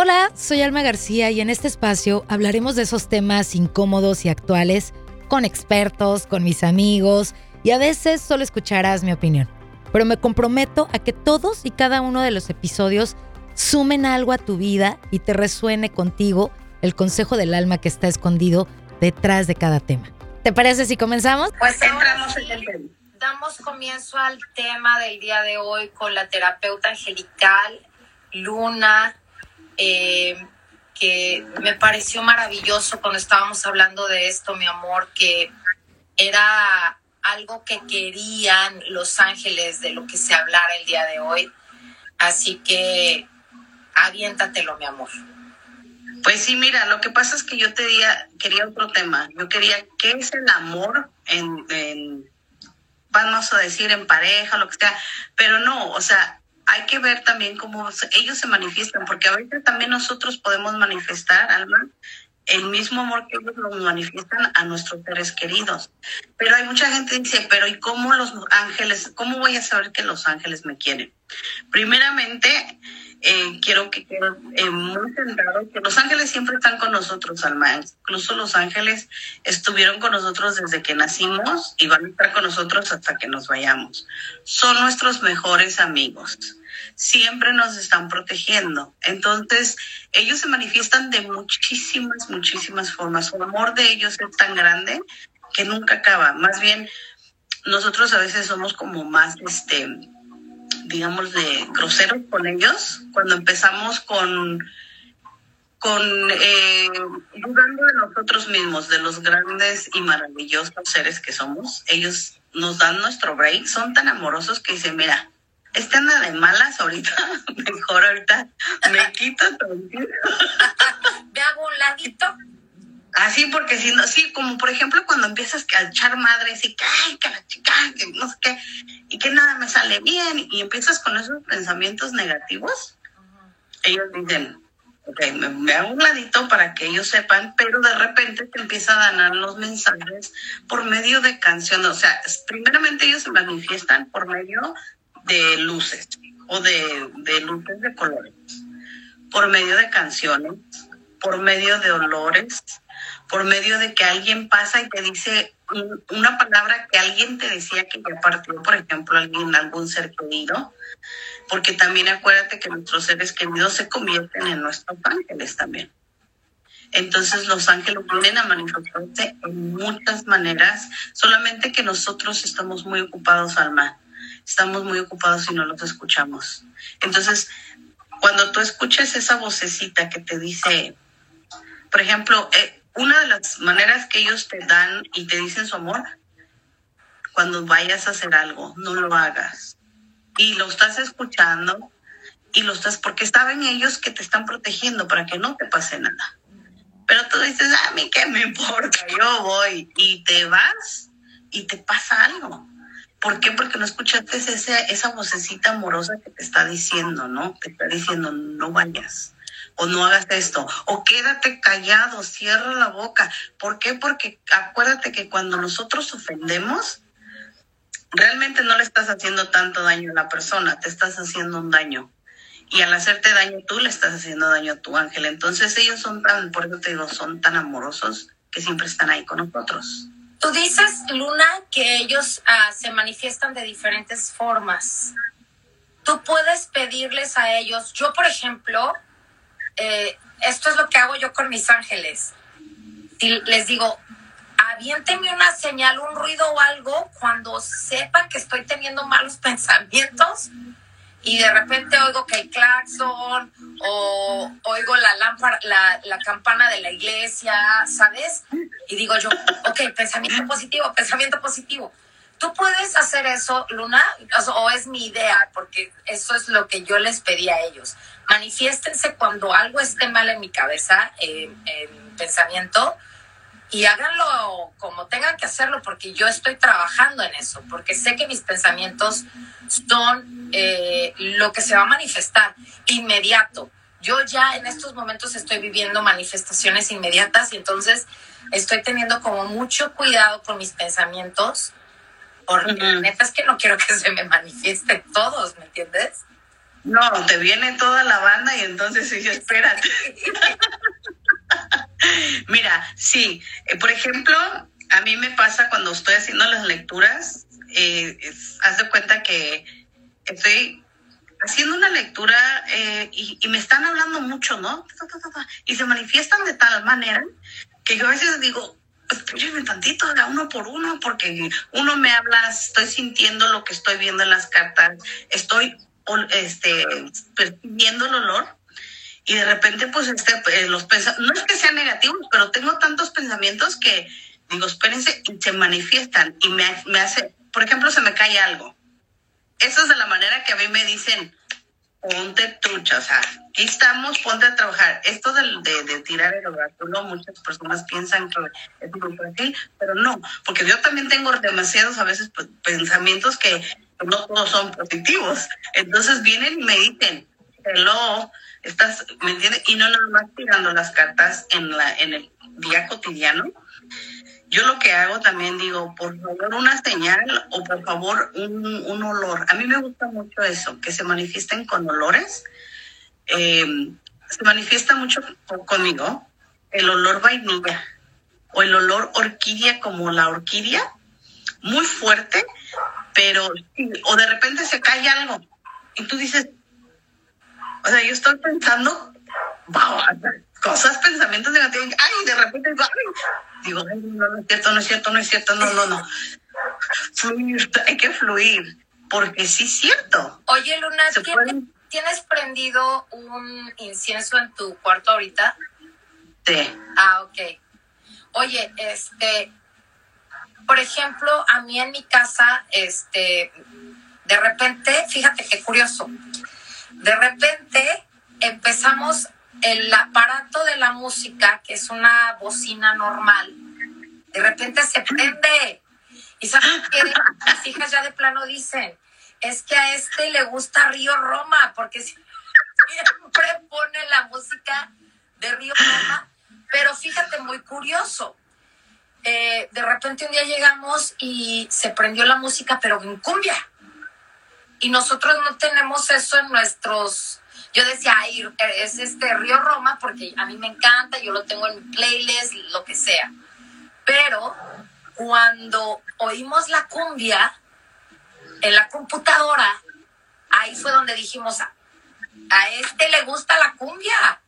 Hola, soy Alma García y en este espacio hablaremos de esos temas incómodos y actuales con expertos, con mis amigos y a veces solo escucharás mi opinión. Pero me comprometo a que todos y cada uno de los episodios sumen algo a tu vida y te resuene contigo el consejo del alma que está escondido detrás de cada tema. ¿Te parece si comenzamos? Pues entramos en el tema. Damos comienzo al tema del día de hoy con la terapeuta angelical Luna, eh, que me pareció maravilloso cuando estábamos hablando de esto, mi amor, que era algo que querían los ángeles de lo que se hablara el día de hoy. Así que aviéntate,lo mi amor. Pues sí, mira, lo que pasa es que yo te diría, quería otro tema. Yo quería, ¿qué es el amor en, en, vamos a decir, en pareja, lo que sea? Pero no, o sea, hay que ver también cómo ellos se manifiestan, porque a veces también nosotros podemos manifestar, Alma, el mismo amor que ellos nos manifiestan a nuestros seres queridos. Pero hay mucha gente que dice, pero ¿y cómo los ángeles, cómo voy a saber que los ángeles me quieren? Primeramente, eh, quiero que quede eh, muy centrado que los ángeles siempre están con nosotros, Alma. Incluso los ángeles estuvieron con nosotros desde que nacimos y van a estar con nosotros hasta que nos vayamos. Son nuestros mejores amigos. Siempre nos están protegiendo. Entonces, ellos se manifiestan de muchísimas, muchísimas formas. Su amor de ellos es tan grande que nunca acaba. Más bien, nosotros a veces somos como más, este, digamos, de groseros con ellos, cuando empezamos con, con eh, dudando de nosotros mismos, de los grandes y maravillosos seres que somos, ellos nos dan nuestro break, son tan amorosos que dicen, mira, este anda de malas ahorita, mejor ahorita me quito tranquilo. Me hago un ladito Así, porque si no, sí, como por ejemplo cuando empiezas a echar madres y que, ay, que la chica, que no sé qué, y que nada me sale bien, y empiezas con esos pensamientos negativos, ellos dicen, ok, me, me, hago un ladito para que ellos sepan, pero de repente te empieza a ganar los mensajes por medio de canciones, o sea, primeramente ellos se manifiestan por medio de luces o de, luces de colores, por medio de canciones, por medio de olores, por medio de que alguien pasa y te dice una palabra que alguien te decía que ya partió, por ejemplo, alguien, algún ser querido, porque también acuérdate que nuestros seres queridos se convierten en nuestros ángeles también. Entonces los ángeles vienen a manifestarse en muchas maneras, solamente que nosotros estamos muy ocupados, Alma. Estamos muy ocupados y no los escuchamos. Entonces, cuando tú escuches esa vocecita que te dice, por ejemplo, eh, una de las maneras que ellos te dan y te dicen su amor, cuando vayas a hacer algo, no lo hagas. Y lo estás escuchando y lo estás, porque saben ellos que te están protegiendo para que no te pase nada. Pero tú dices, a mí qué me importa, yo voy y te vas y te pasa algo. ¿Por qué? Porque no escuchaste esa, esa vocecita amorosa que te está diciendo, ¿no? Te está diciendo, no vayas o no hagas esto, o quédate callado, cierra la boca. ¿Por qué? Porque acuérdate que cuando nosotros ofendemos, realmente no le estás haciendo tanto daño a la persona, te estás haciendo un daño. Y al hacerte daño tú le estás haciendo daño a tu ángel. Entonces ellos son tan, por eso te digo, son tan amorosos que siempre están ahí con nosotros. Tú dices, Luna, que ellos uh, se manifiestan de diferentes formas. Tú puedes pedirles a ellos, yo por ejemplo, eh, esto es lo que hago yo con mis ángeles. Si les digo, aviénteme una señal, un ruido o algo cuando sepa que estoy teniendo malos pensamientos y de repente oigo que hay claxon o oigo la lámpara, la, la, campana de la iglesia, ¿sabes? Y digo yo, ok, pensamiento positivo, pensamiento positivo. ¿Tú puedes hacer eso, Luna? O es mi idea, porque eso es lo que yo les pedí a ellos. Manifiéstense cuando algo esté mal en mi cabeza, en, pensamiento, y háganlo como tengan que hacerlo, porque yo estoy trabajando en eso, porque sé que mis pensamientos son eh, lo que se va a manifestar inmediato. Yo ya en estos momentos estoy viviendo manifestaciones inmediatas y entonces estoy teniendo como mucho cuidado con mis pensamientos porque la neta es que no quiero que se me manifiesten todos, ¿me entiendes? No, te viene toda la banda y entonces sí, espérate. Mira, sí, eh, por ejemplo, a mí me pasa cuando estoy haciendo las lecturas, eh, haz de cuenta que estoy haciendo una lectura eh, y, me están hablando mucho, ¿no? Y se manifiestan de tal manera que yo a veces digo, espérenme tantito, uno por uno, porque uno me habla, estoy sintiendo lo que estoy viendo en las cartas, estoy este, percibiendo el olor y de repente pues este, eh, los no es que sean negativos, pero tengo tantos pensamientos que digo, espérense, y se manifiestan y me, me hace, por ejemplo, se me cae algo. Eso es de la manera que a mí me dicen, ponte trucha, o sea, aquí estamos, ponte a trabajar. Esto de, de, de tirar el oráculo, muchas personas piensan que es muy fácil, pero no, porque yo también tengo demasiados a veces pues, pensamientos que no todos son positivos. Entonces vienen y me dicen, hello, estás, ¿me entiendes? Y no nada más tirando las cartas en, la, en el día cotidiano. Yo lo que hago también digo, por favor, una señal o por favor un, un olor. A mí me gusta mucho eso, que se manifiesten con olores. Eh, se manifiesta mucho conmigo el olor vainilla o el olor orquídea como la orquídea, muy fuerte, pero o de repente se cae algo y tú dices, o sea, yo estoy pensando, wow, cosas, pensamientos negativos, ay, de repente, ay, digo, ay, no, no es cierto, no es cierto, no es cierto, no, no, no. Fluir, hay que fluir, porque sí es cierto. Oye, Luna, ¿tienes, ¿tienes prendido un incienso en tu cuarto ahorita? Sí. Ah, ok. Oye, este, por ejemplo, a mí en mi casa, este, de repente, fíjate qué curioso, de repente empezamos el aparato de la música, que es una bocina normal, de repente se prende. Y sabes qué, mis hijas ya de plano dicen, es que a este le gusta Río Roma, porque siempre pone la música de Río Roma. Pero fíjate, muy curioso. Eh, de repente un día llegamos y se prendió la música, pero en cumbia. Y nosotros no tenemos eso en nuestros yo decía, Ay, es este Río Roma porque a mí me encanta, yo lo tengo en mi playlist, lo que sea. Pero cuando oímos la cumbia en la computadora, ahí fue donde dijimos, a, este le gusta la cumbia.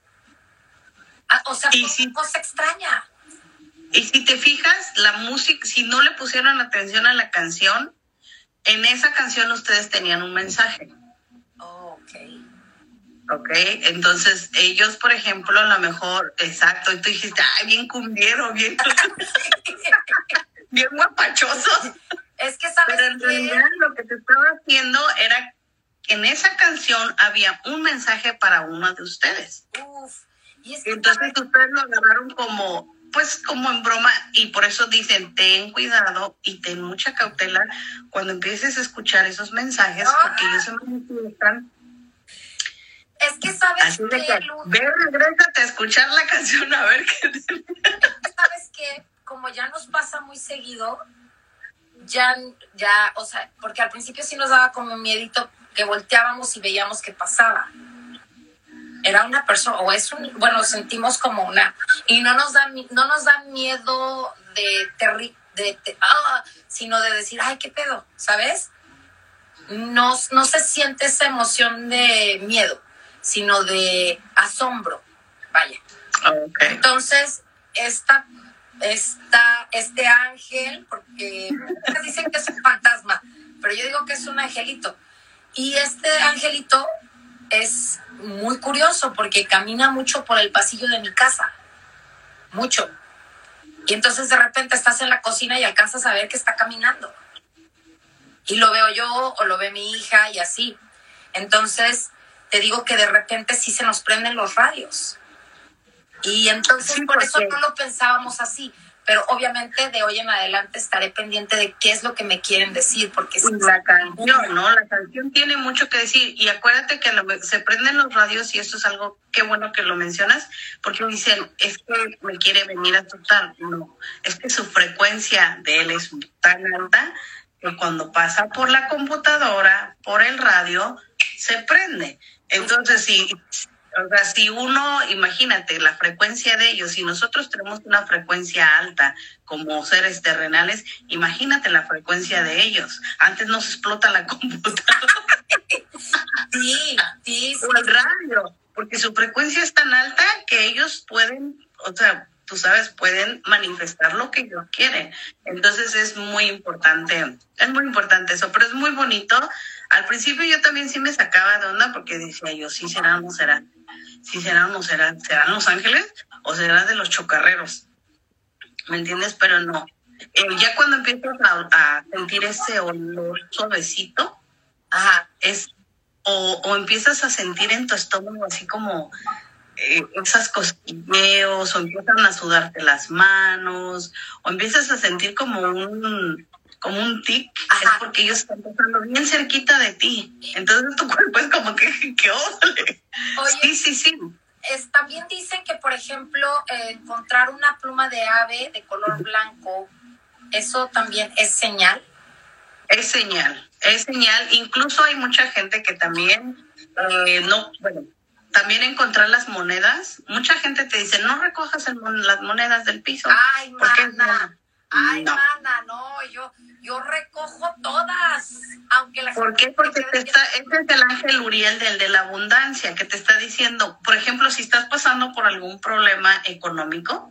O sea, fue si, una cosa extraña. Y si te fijas, la música, si no le pusieron atención a la canción, en esa canción ustedes tenían un mensaje. Oh, ok. Ok, entonces ellos, por ejemplo, a lo mejor, exacto, y tú dijiste, ay, bien cumbiero, bien, bien guapachosos. Es que sabes Pero en realidad lo que te estaba haciendo era que en esa canción había un mensaje para uno de ustedes. Uf, y es que Entonces ustedes lo agarraron como, pues como en broma, y por eso dicen, ten cuidado y ten mucha cautela cuando empieces a escuchar esos mensajes, porque ellos se manifiestan es que sabes que, ve, regrésate a escuchar la canción a ver qué sabes que como ya nos pasa muy seguido, ya, ya, o sea, porque al principio sí nos daba como miedito que volteábamos y veíamos qué pasaba. Era una persona, o es un, bueno, sentimos como una, y no nos da, no nos da miedo de, terri, de, de- ah, sino de decir, ay, qué pedo, ¿sabes? No, no se siente esa emoción de miedo, sino de asombro, vaya. Ok. Entonces, esta, esta, este ángel, porque dicen que es un fantasma, pero yo digo que es un angelito. Y este angelito es muy curioso porque camina mucho por el pasillo de mi casa. Mucho. Y entonces de repente estás en la cocina y alcanzas a ver que está caminando. Y lo veo yo o lo ve mi hija y así. Entonces, te digo que de repente sí se nos prenden los radios. Y entonces Sí, por eso no lo pensábamos así. Pero obviamente de hoy en adelante estaré pendiente de qué es lo que me quieren decir, porque si La canción, ¿no? La canción tiene mucho que decir. Y acuérdate que lo- se prenden los radios y eso es algo, qué bueno que lo mencionas, porque dicen, es que me quiere venir a asustar. No, es que su frecuencia de él es tan alta que cuando pasa por la computadora, por el radio, se prende. Entonces, si, o sea, si uno, imagínate la frecuencia de ellos, si nosotros tenemos una frecuencia alta como seres terrenales, imagínate la frecuencia de ellos. Antes nos explota la computadora. Sí, sí, sí. O el radio, porque su frecuencia es tan alta que ellos pueden, o sea, tú sabes, pueden manifestar lo que ellos quieren. Entonces es muy importante, es muy importante eso, pero es muy bonito. Al principio yo también sí me sacaba de onda porque decía yo, sí será o no será, sí será o no será, serán los ángeles o será de los chocarreros. ¿Me entiendes? Pero no. Eh, ya cuando empiezas a, a sentir ese olor suavecito, Ajá. es o, o empiezas a sentir en tu estómago así como eh, esas cosquilleos o empiezan a sudarte las manos o empiezas a sentir como un como un tic Ajá. es porque ellos están pasando bien cerquita de ti entonces tu cuerpo es como que que ole Oye, sí sí sí es- también dicen que, por ejemplo, eh, encontrar una pluma de ave de color blanco, eso también es señal. Es señal, es señal. Incluso hay mucha gente que también eh, no, bueno, también encontrar las monedas. Mucha gente te dice, no recojas el las monedas del piso. Ay, mana. Ay, No. mana, no, yo, yo recojo todas. Aunque la ¿Por qué? Porque te está, este es el ángel Uriel del de la abundancia, que te está diciendo, por ejemplo, si estás pasando por algún problema económico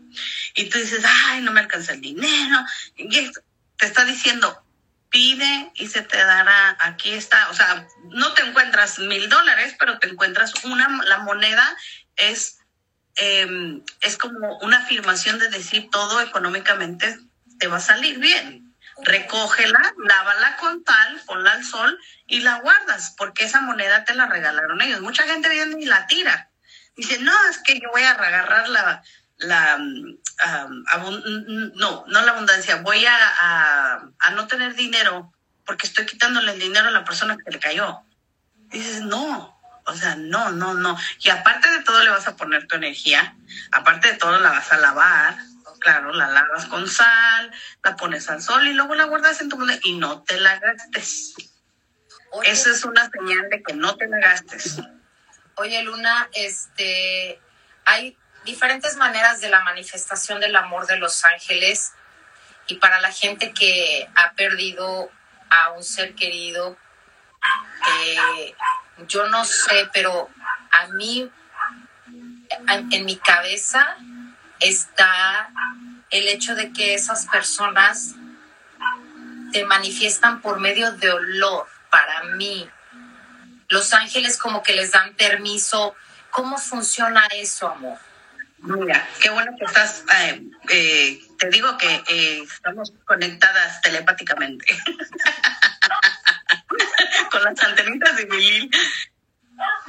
y tú dices, ay, no me alcanza el dinero, y esto, te está diciendo, pide y se te dará, aquí está, o sea, no te encuentras mil dólares, pero te encuentras una, la moneda es, eh, es como una afirmación de decir todo económicamente te va a salir bien recógela, lávala con tal, ponla al sol y la guardas, porque esa moneda te la regalaron ellos. Mucha gente viene y la tira. Dice, no, es que yo voy a agarrar la, la mm, abun- no, no la abundancia, voy a, a, a no tener dinero porque estoy quitándole el dinero a la persona que le cayó. Dices, no, o sea, no, no, no. Y aparte de todo le vas a poner tu energía, aparte de todo la vas a lavar, claro, la lavas con sal, la pones al sol y luego la guardas en tu moneda y no te la gastes. Oye, Esa es una señal de que no te la gastes. Oye, Luna, este, hay diferentes maneras de la manifestación del amor de los ángeles y para la gente que ha perdido a un ser querido, eh, yo no sé, pero a mí, en, en mi cabeza está el hecho de que esas personas te manifiestan por medio de olor. Para mí, los ángeles como que les dan permiso. ¿Cómo funciona eso, amor? Mira, qué bueno que estás, eh, eh, te digo que eh, estamos conectadas telepáticamente con las antenitas de Milil.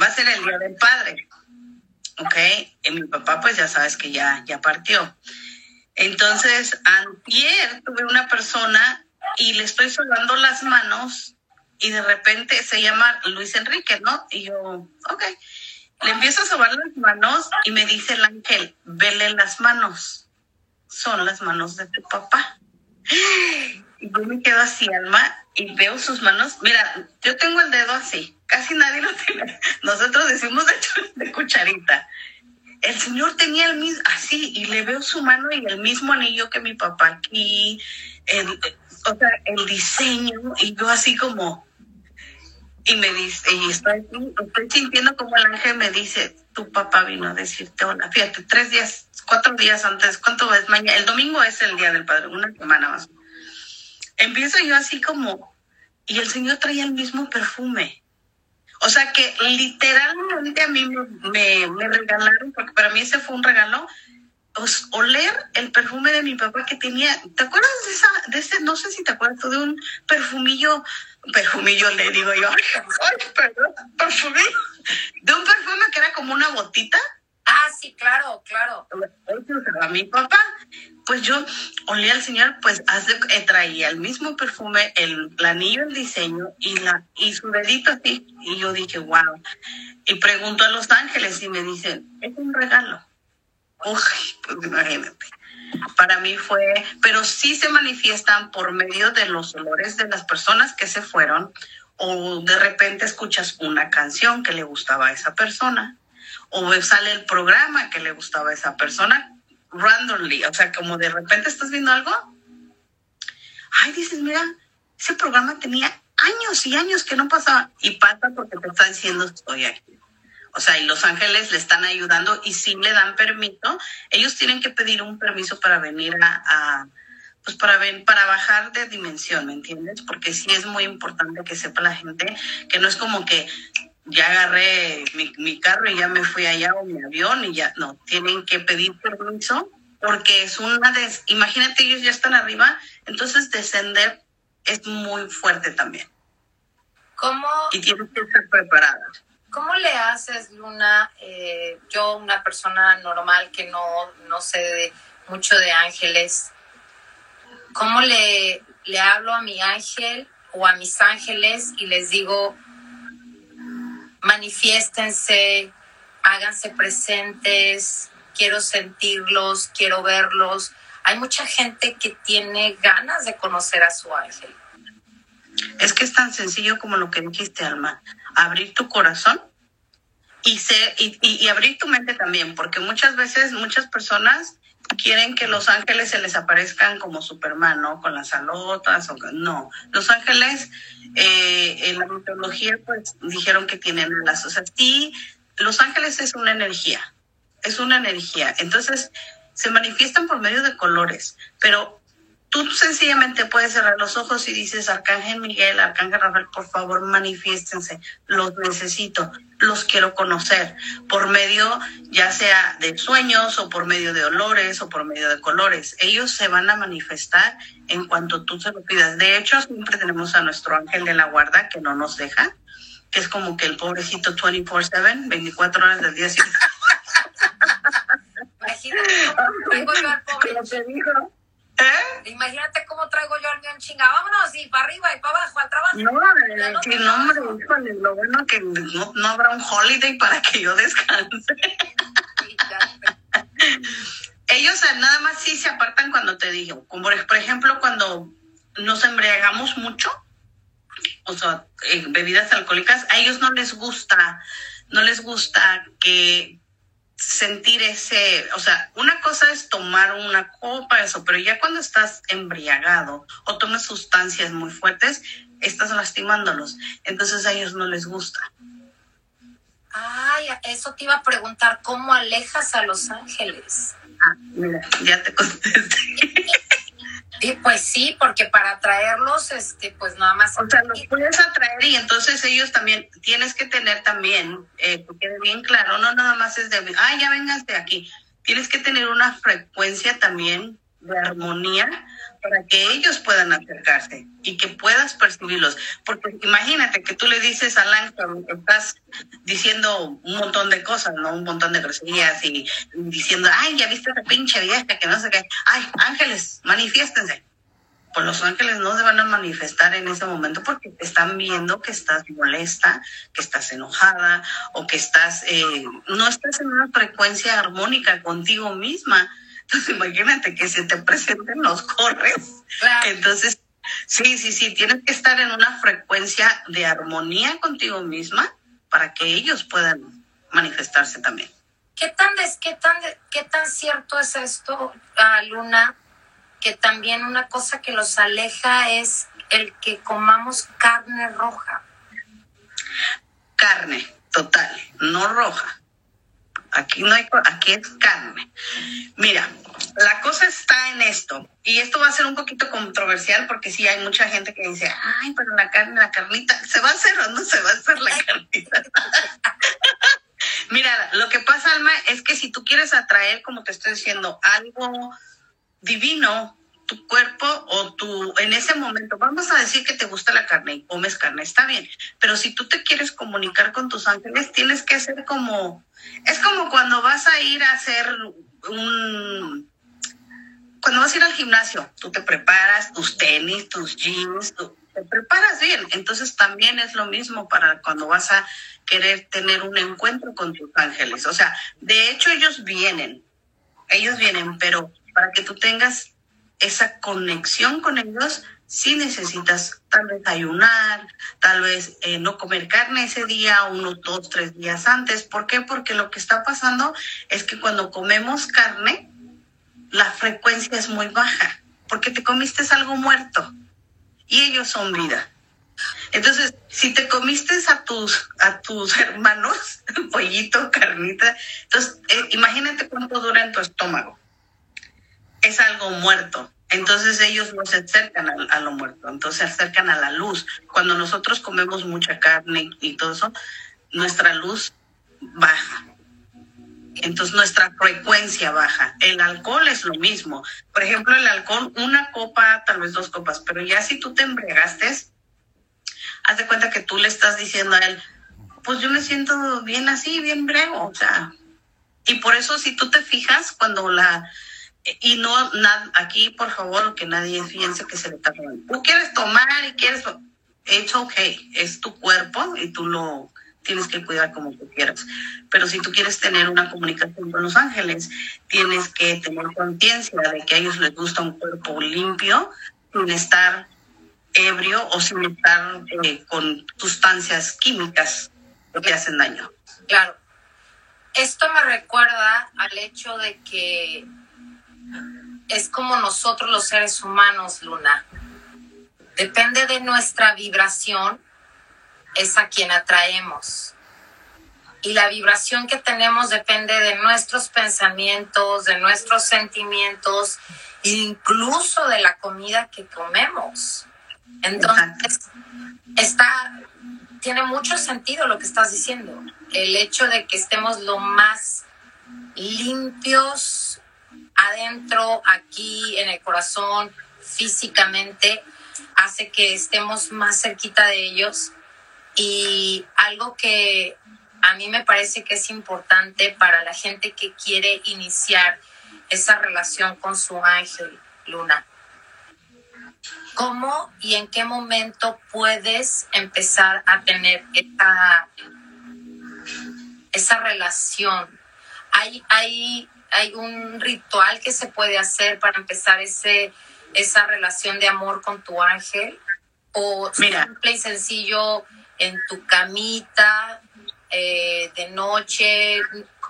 Va a ser el Día del Padre, ¿ok? Y mi papá pues ya sabes que ya, ya partió. Entonces, antier tuve una persona y le estoy solando las manos y de repente se llama Luis Enrique, ¿no? Y yo, ok. Le empiezo a sobar las manos y me dice el ángel, vele las manos. Son las manos de tu papá. Y yo me quedo así, Alma, y veo sus manos. Mira, yo tengo el dedo así. Casi nadie lo tiene. Nosotros decimos de, de cucharita. El señor tenía el mismo, así, y le veo su mano y el mismo anillo que mi papá aquí. El, o sea, el diseño, y yo así como, y me dice, y estoy, estoy sintiendo como el ángel me dice, tu papá vino a decirte hola. Fíjate, tres días, cuatro días antes, ¿cuánto es mañana? El domingo es el día del padre, una semana más. Empiezo yo así como, y el señor traía el mismo perfume. O sea que literalmente a mí me, me, me regalaron, porque para mí ese fue un regalo, pues, oler el perfume de mi papá que tenía. ¿Te acuerdas de esa, de ese, no sé si te acuerdas tú, de un perfumillo, perfumillo le digo yo, ay, perdón, perfumillo, de un perfume que era como una botita? Ah, sí, claro, claro. Usaba mi papá. Pues yo olía al señor, pues hace, eh, traía el mismo perfume, el, el anillo, el diseño y la y su dedito así. Y yo dije, wow. Y pregunto a los ángeles y me dicen, es un regalo. Uy, pues imagínate. para mí fue, pero sí se manifiestan por medio de los olores de las personas que se fueron o de repente escuchas una canción que le gustaba a esa persona o sale el programa que le gustaba a esa persona randomly, o sea, como de repente estás viendo algo, ay, dices, mira, ese programa tenía años y años que no pasaba y pasa porque te está diciendo estoy aquí. O sea, y los ángeles le están ayudando y si le dan permiso. Ellos tienen que pedir un permiso para venir a, pues para ver, para bajar de dimensión, ¿me entiendes? Porque sí es muy importante que sepa la gente que no es como que ya agarré mi, mi carro y ya me fui allá o mi avión y ya, no, tienen que pedir permiso porque es una de, imagínate ellos ya están arriba, entonces descender es muy fuerte también. ¿Cómo? Y tienes que estar preparada. ¿Cómo le haces, Luna? Eh, yo, una persona normal que no, no sé mucho de ángeles, ¿cómo le, le hablo a mi ángel o a mis ángeles y les digo, manifiéstense, háganse presentes, quiero sentirlos, quiero verlos? Hay mucha gente que tiene ganas de conocer a su ángel. Es que es tan sencillo como lo que dijiste, Alma abrir tu corazón y, ser, y, y, abrir tu mente también, porque muchas veces muchas personas quieren que los ángeles se les aparezcan como Superman, ¿no? Con las alotas o no. Los ángeles eh, en la mitología pues dijeron que tienen alas. O sea, sí, los ángeles es una energía, es una energía. Entonces se manifiestan por medio de colores, pero tú sencillamente puedes cerrar los ojos y dices, Arcángel Miguel, Arcángel Rafael, por favor, manifiéstense, los necesito, los quiero conocer, por medio ya sea de sueños o por medio de olores o por medio de colores. Ellos se van a manifestar en cuanto tú se lo pidas. De hecho, siempre tenemos a nuestro ángel de la guarda que no nos deja, que es como que el pobrecito 24/7, 24 horas del día. Imagínate, ¿Eh? Imagínate cómo traigo yo al mío en chinga. Vámonos, y para arriba y para abajo, al trabajo. No, no, sí, no hombre, híjole, lo bueno que no, no habrá un holiday para que yo descanse. Ellos nada más sí se apartan cuando te digo, como por ejemplo cuando nos embriagamos mucho, o sea, bebidas alcohólicas, a ellos no les gusta, no les gusta que sentir ese, o sea, una cosa es tomar una copa, eso, pero ya cuando estás embriagado o tomas sustancias muy fuertes, estás lastimándolos. Entonces a ellos no les gusta. Ay, eso te iba a preguntar, ¿cómo alejas a los ángeles? Ah, mira, ya te contesté. Pues sí, porque para atraerlos, este, pues nada más. O sea, los puedes atraer y entonces ellos también tienes que tener también, eh, que quede bien claro, no nada más es de, ay, ya vengas de aquí. Tienes que tener una frecuencia también de armonía para que ellos puedan acercarse y que puedas percibirlos. Porque imagínate que tú le dices ángel que estás diciendo un montón de cosas, ¿no? Un montón de groserías y diciendo, ay, ya viste esa pinche vieja que no sé qué. Ay, ángeles, manifiéstense. Pues los ángeles no se van a manifestar en ese momento porque te están viendo que estás molesta, que estás enojada o que estás, eh, no estás en una frecuencia armónica contigo misma entonces imagínate que se te presenten los corres. Entonces, sí, sí, sí, tienes que estar en una frecuencia de armonía contigo misma para que ellos puedan manifestarse también. ¿Qué tan, qué tan, qué tan cierto es esto, ah, Luna? Que también una cosa que los aleja es el que comamos carne roja. Carne, total, no roja. Aquí no hay, aquí es carne. Mira, la cosa está en esto, y esto va a ser un poquito controversial porque sí hay mucha gente que dice, ay, pero la carne, la carnita, ¿se va a hacer o no se va a hacer la carnita? Mira, lo que pasa, Alma, es que si tú quieres atraer, como te estoy diciendo, algo divino, tu cuerpo o tu, en ese momento, vamos a decir que te gusta la carne y comes carne, está bien, pero si tú te quieres comunicar con tus ángeles, tienes que hacer como, es como cuando vas a ir a hacer un, cuando vas a ir al gimnasio, tú te preparas tus tenis, tus jeans, te preparas bien, entonces también es lo mismo para cuando vas a querer tener un encuentro con tus ángeles, o sea, de hecho ellos vienen, ellos vienen, pero para que tú tengas esa conexión con ellos, sí necesitas tal vez ayunar, tal vez eh, no comer carne ese día, unos dos, tres días antes. ¿Por qué? Porque lo que está pasando es que cuando comemos carne, la frecuencia es muy baja, porque te comiste algo muerto y ellos son vida. Entonces, si te comiste a tus, a tus hermanos, pollito, carnita, entonces eh, imagínate cuánto dura en tu estómago. Es algo muerto. Entonces ellos no se acercan a, lo muerto, entonces se acercan a la luz. Cuando nosotros comemos mucha carne y todo eso, nuestra luz baja. Entonces nuestra frecuencia baja. El alcohol es lo mismo. Por ejemplo, el alcohol, una copa, tal vez dos copas, pero ya si tú te embriagaste, haz de cuenta que tú le estás diciendo a él, pues yo me siento bien así, bien brego, o sea, y por eso si tú te fijas cuando la y no nada aquí por favor que nadie piense que se le está. Tú quieres tomar y quieres it's okay, es tu cuerpo y tú lo tienes que cuidar como tú quieras. Pero si tú quieres tener una comunicación con los ángeles, tienes que tener conciencia de que a ellos les gusta un cuerpo limpio, sin estar ebrio o sin estar eh, con sustancias químicas que hacen daño. Claro. Esto me recuerda al hecho de que es como nosotros los seres humanos, Luna. Depende de nuestra vibración, es a quien atraemos. Y la vibración que tenemos depende de nuestros pensamientos, de nuestros sentimientos, incluso de la comida que comemos. Entonces, está, tiene mucho sentido lo que estás diciendo. El hecho de que estemos lo más limpios adentro, aquí, en el corazón, físicamente, hace que estemos más cerquita de ellos. Y algo que a mí me parece que es importante para la gente que quiere iniciar esa relación con su ángel, Luna ¿Cómo y en qué momento puedes empezar a tener esa, relación? ¿Hay, hay, ¿Hay un ritual que se puede hacer para empezar ese, esa relación de amor con tu ángel? ¿O simple y sencillo en tu camita, eh, de noche?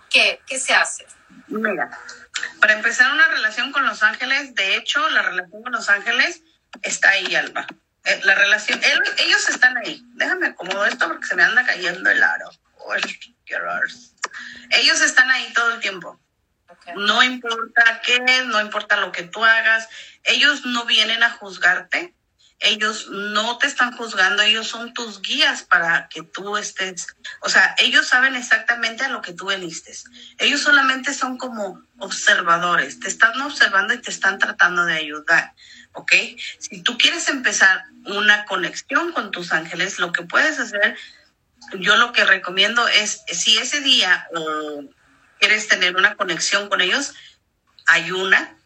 ¿Qué, ¿Qué se hace? Mira, para empezar una relación con los ángeles, de hecho, la relación con los ángeles está ahí, Alba. Eh, la relación, ellos están ahí. Déjame acomodar esto porque se me anda cayendo el aro. Ellos están ahí todo el tiempo. No importa qué, no importa lo que tú hagas. Ellos no vienen a juzgarte. Ellos no te están juzgando, ellos son tus guías para que tú estés, o sea, ellos saben exactamente a lo que tú veniste. Ellos solamente son como observadores, te están observando y te están tratando de ayudar. ¿ok? Si tú quieres empezar una conexión con tus ángeles, lo que puedes hacer, yo lo que recomiendo es, si ese día o quieres tener una conexión con ellos, ayuna.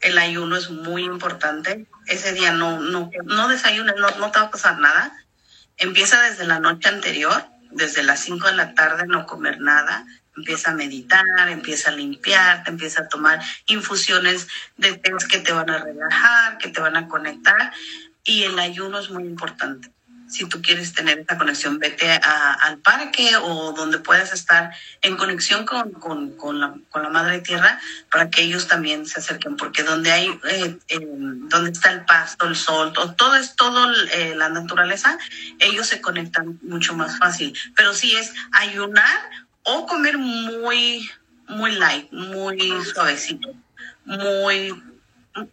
El ayuno es muy importante. Ese día no, no, no desayunes, no, no te va a pasar nada. Empieza desde la noche anterior, desde las 5 de la tarde, no comer nada empieza a meditar, empieza a limpiar, te empieza a tomar infusiones de temas que te van a relajar, que te van a conectar. Y el ayuno es muy importante. Si tú quieres tener esta conexión, vete al parque o donde puedas estar en conexión con, con, con, la, con, la, Madre Tierra para que ellos también se acerquen, porque donde hay, eh, eh, donde está el pasto, el sol, todo, todo es todo eh, la naturaleza, ellos se conectan mucho más fácil. Pero si es ayunar o comer muy, muy light, muy suavecito, muy,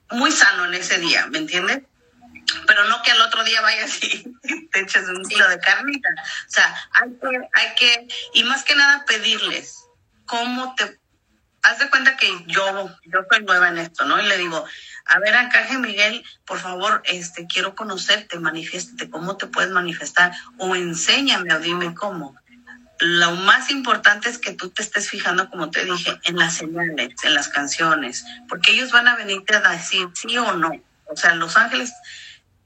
muy sano en ese día, ¿me entiendes? Pero no que al otro día vayas y te eches un kilo de carnita. O sea, hay que, hay que, y más que nada pedirles cómo te, haz de cuenta que yo, yo soy nueva en esto, ¿no? Y le digo, a ver, Ancaje Miguel, por favor, este, quiero conocerte, manifiéstate, cómo te puedes manifestar, o enséñame o dime cómo lo más importante es que tú te estés fijando, como te dije, en las señales, en las canciones, porque ellos van a venirte a decir sí o no. O sea, los ángeles,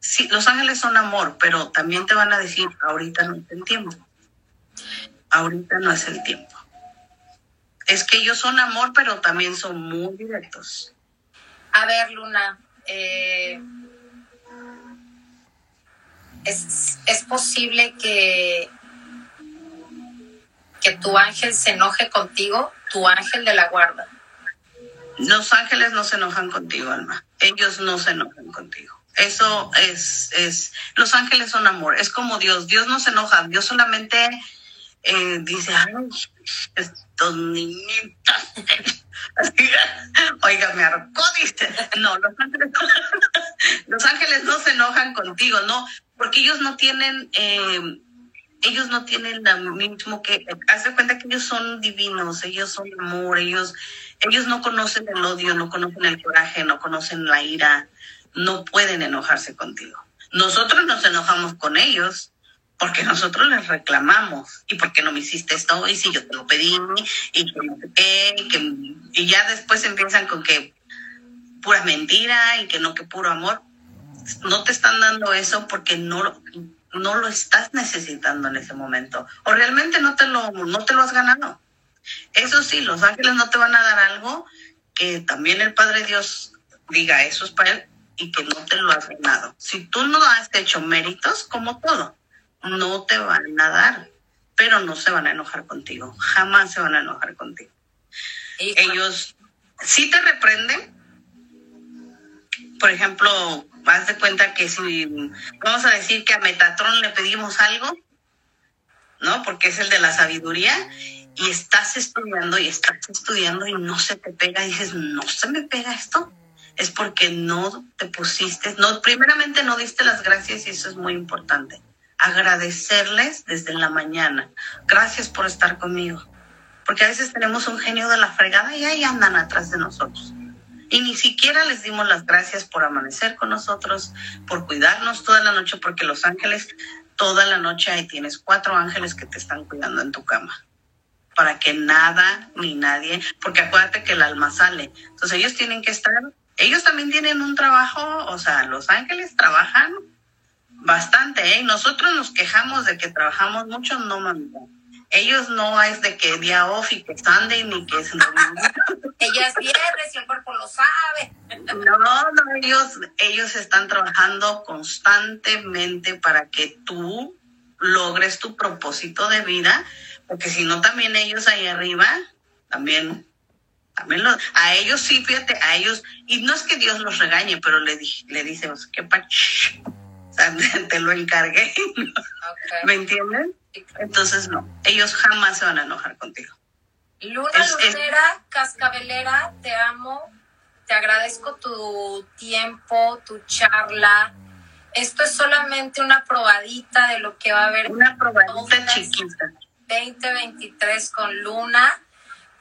sí, los ángeles son amor, pero también te van a decir, ahorita no es el tiempo. Ahorita no es el tiempo. Es que ellos son amor, pero también son muy directos. A ver, Luna, eh, es, es posible que, que tu ángel se enoje contigo, tu ángel de la guarda. Los ángeles no se enojan contigo, Alma. Ellos no se enojan contigo. Eso es, es, los ángeles son amor. Es como Dios. Dios no se enoja. Dios solamente eh, dice, ay, estos niñitos. Oiga, me arcó, dice. No, los ángeles, los ángeles no se enojan contigo, no, porque ellos no tienen, eh, ellos no tienen lo mismo que, haz de cuenta que ellos son divinos, ellos son amor, ellos, ellos no conocen el odio, no conocen el coraje, no conocen la ira, no pueden enojarse contigo. Nosotros nos enojamos con ellos porque nosotros les reclamamos y porque no me hiciste esto y si yo te lo pedí y que no y, que, y ya después empiezan con que pura mentira y que no que puro amor. No te están dando eso porque no, no lo estás necesitando en ese momento o realmente no te lo no te lo has ganado. Eso sí, los ángeles no te van a dar algo que también el Padre Dios diga eso es para él y que no te lo has ganado. Si tú no has hecho méritos, como todo, no te van a dar, pero no se van a enojar contigo, jamás se van a enojar contigo. Ellos sí te reprenden. Por ejemplo, haz de cuenta que si vamos a decir que a Metatron le pedimos algo, ¿no? Porque es el de la sabiduría, y estás estudiando y estás estudiando y no se te pega, y dices, no se me pega esto, es porque no te pusiste, no, primeramente no diste las gracias y eso es muy importante agradecerles desde la mañana. Gracias por estar conmigo. Porque a veces tenemos un genio de la fregada y ahí andan atrás de nosotros. Y ni siquiera les dimos las gracias por amanecer con nosotros, por cuidarnos toda la noche, porque los ángeles, toda la noche ahí tienes cuatro ángeles que te están cuidando en tu cama. Para que nada ni nadie, porque acuérdate que el alma sale. Entonces ellos tienen que estar, ellos también tienen un trabajo, o sea, los ángeles trabajan bastante, ¿eh? Nosotros nos quejamos de que trabajamos mucho, no mamita. Ellos no es de que día off y que Sunday ni que es Ella es viernes y el cuerpo lo sabe. No, no, ellos, ellos están trabajando constantemente para que tú logres tu propósito de vida, porque si no también ellos ahí arriba, también, también los, a ellos sí, fíjate, a ellos, y no es que Dios los regañe, pero le, le dice, qué pach te lo encargué. ¿Me entienden? Entonces, no, ellos jamás se van a enojar contigo. Luna Lunera, Cascabelera, te amo, te agradezco tu tiempo, tu charla. Esto es solamente una probadita de lo que va a haber. Una probadita chiquita. 2023 con Luna.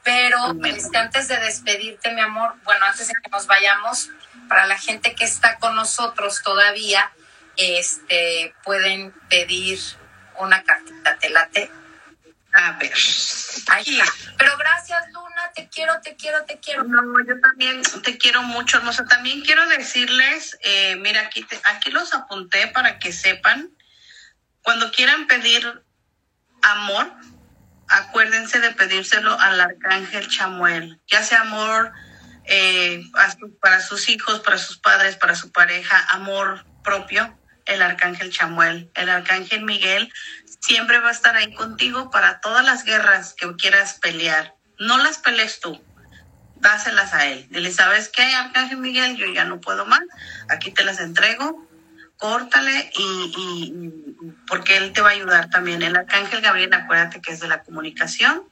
Pero este, antes de despedirte, mi amor, bueno, antes de que nos vayamos, para la gente que está con nosotros todavía, este, pueden pedir una cartita, ¿te late? A ver. Ahí Pero gracias, Luna, te quiero, te quiero, te quiero. No, yo también te quiero mucho, hermosa. También quiero decirles, eh, mira, aquí, aquí los apunté para que sepan, cuando quieran pedir amor, acuérdense de pedírselo al arcángel Chamuel, ya sea amor eh, para sus hijos, para sus padres, para su pareja, amor propio, el arcángel Chamuel, el arcángel Miguel, siempre va a estar ahí contigo para todas las guerras que quieras pelear. No las pelees tú, dáselas a él. Dile, ¿sabes qué, arcángel Miguel? Yo ya no puedo más, aquí te las entrego, córtale y, y porque él te va a ayudar también. El arcángel Gabriel, acuérdate que es de la comunicación.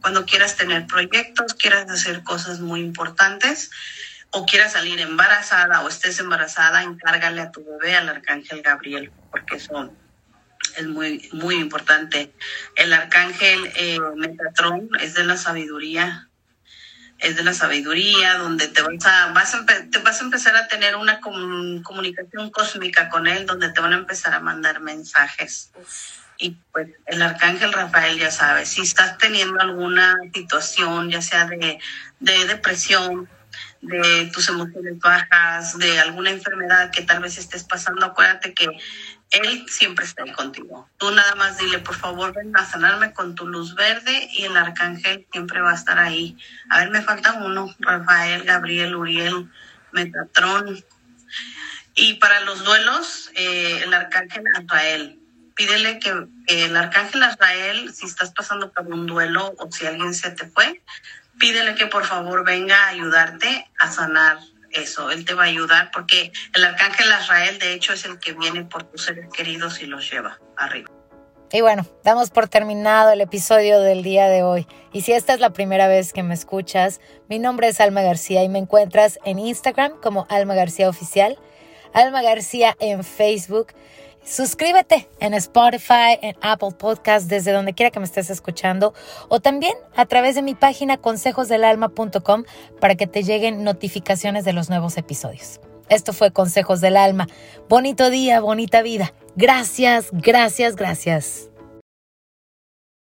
Cuando quieras tener proyectos, quieras hacer cosas muy importantes, o quieras salir embarazada o estés embarazada, encárgale a tu bebé al arcángel Gabriel, porque eso es muy, muy importante. El arcángel eh, Metatron es de la sabiduría, es de la sabiduría, donde te vas a, vas a, te vas a empezar a tener una comunicación cósmica con él, donde te van a empezar a mandar mensajes. Y pues el arcángel Rafael ya sabe, si estás teniendo alguna situación, ya sea de, de depresión, de tus emociones bajas, de alguna enfermedad que tal vez estés pasando, acuérdate que Él siempre está ahí contigo. Tú nada más dile, por favor, ven a sanarme con tu luz verde y el arcángel siempre va a estar ahí. A ver, me falta uno, Rafael, Gabriel, Uriel, Metatron. Y para los duelos, eh, el arcángel Azrael. Pídele que el arcángel Azrael, si estás pasando por un duelo o si alguien se te fue, pídele que por favor venga a ayudarte a sanar eso. Él te va a ayudar porque el arcángel Azrael, de hecho, es el que viene por tus seres queridos y los lleva arriba. Y bueno, damos por terminado el episodio del día de hoy. Y si esta es la primera vez que me escuchas, mi nombre es Alma García y me encuentras en Instagram como Alma García Oficial, Alma García en Facebook. Suscríbete en Spotify, en Apple Podcast, desde donde quiera que me estés escuchando, o también a través de mi página consejosdelalma.com para que te lleguen notificaciones de los nuevos episodios. Esto fue Consejos del Alma. Bonito día, bonita vida. Gracias, gracias, gracias.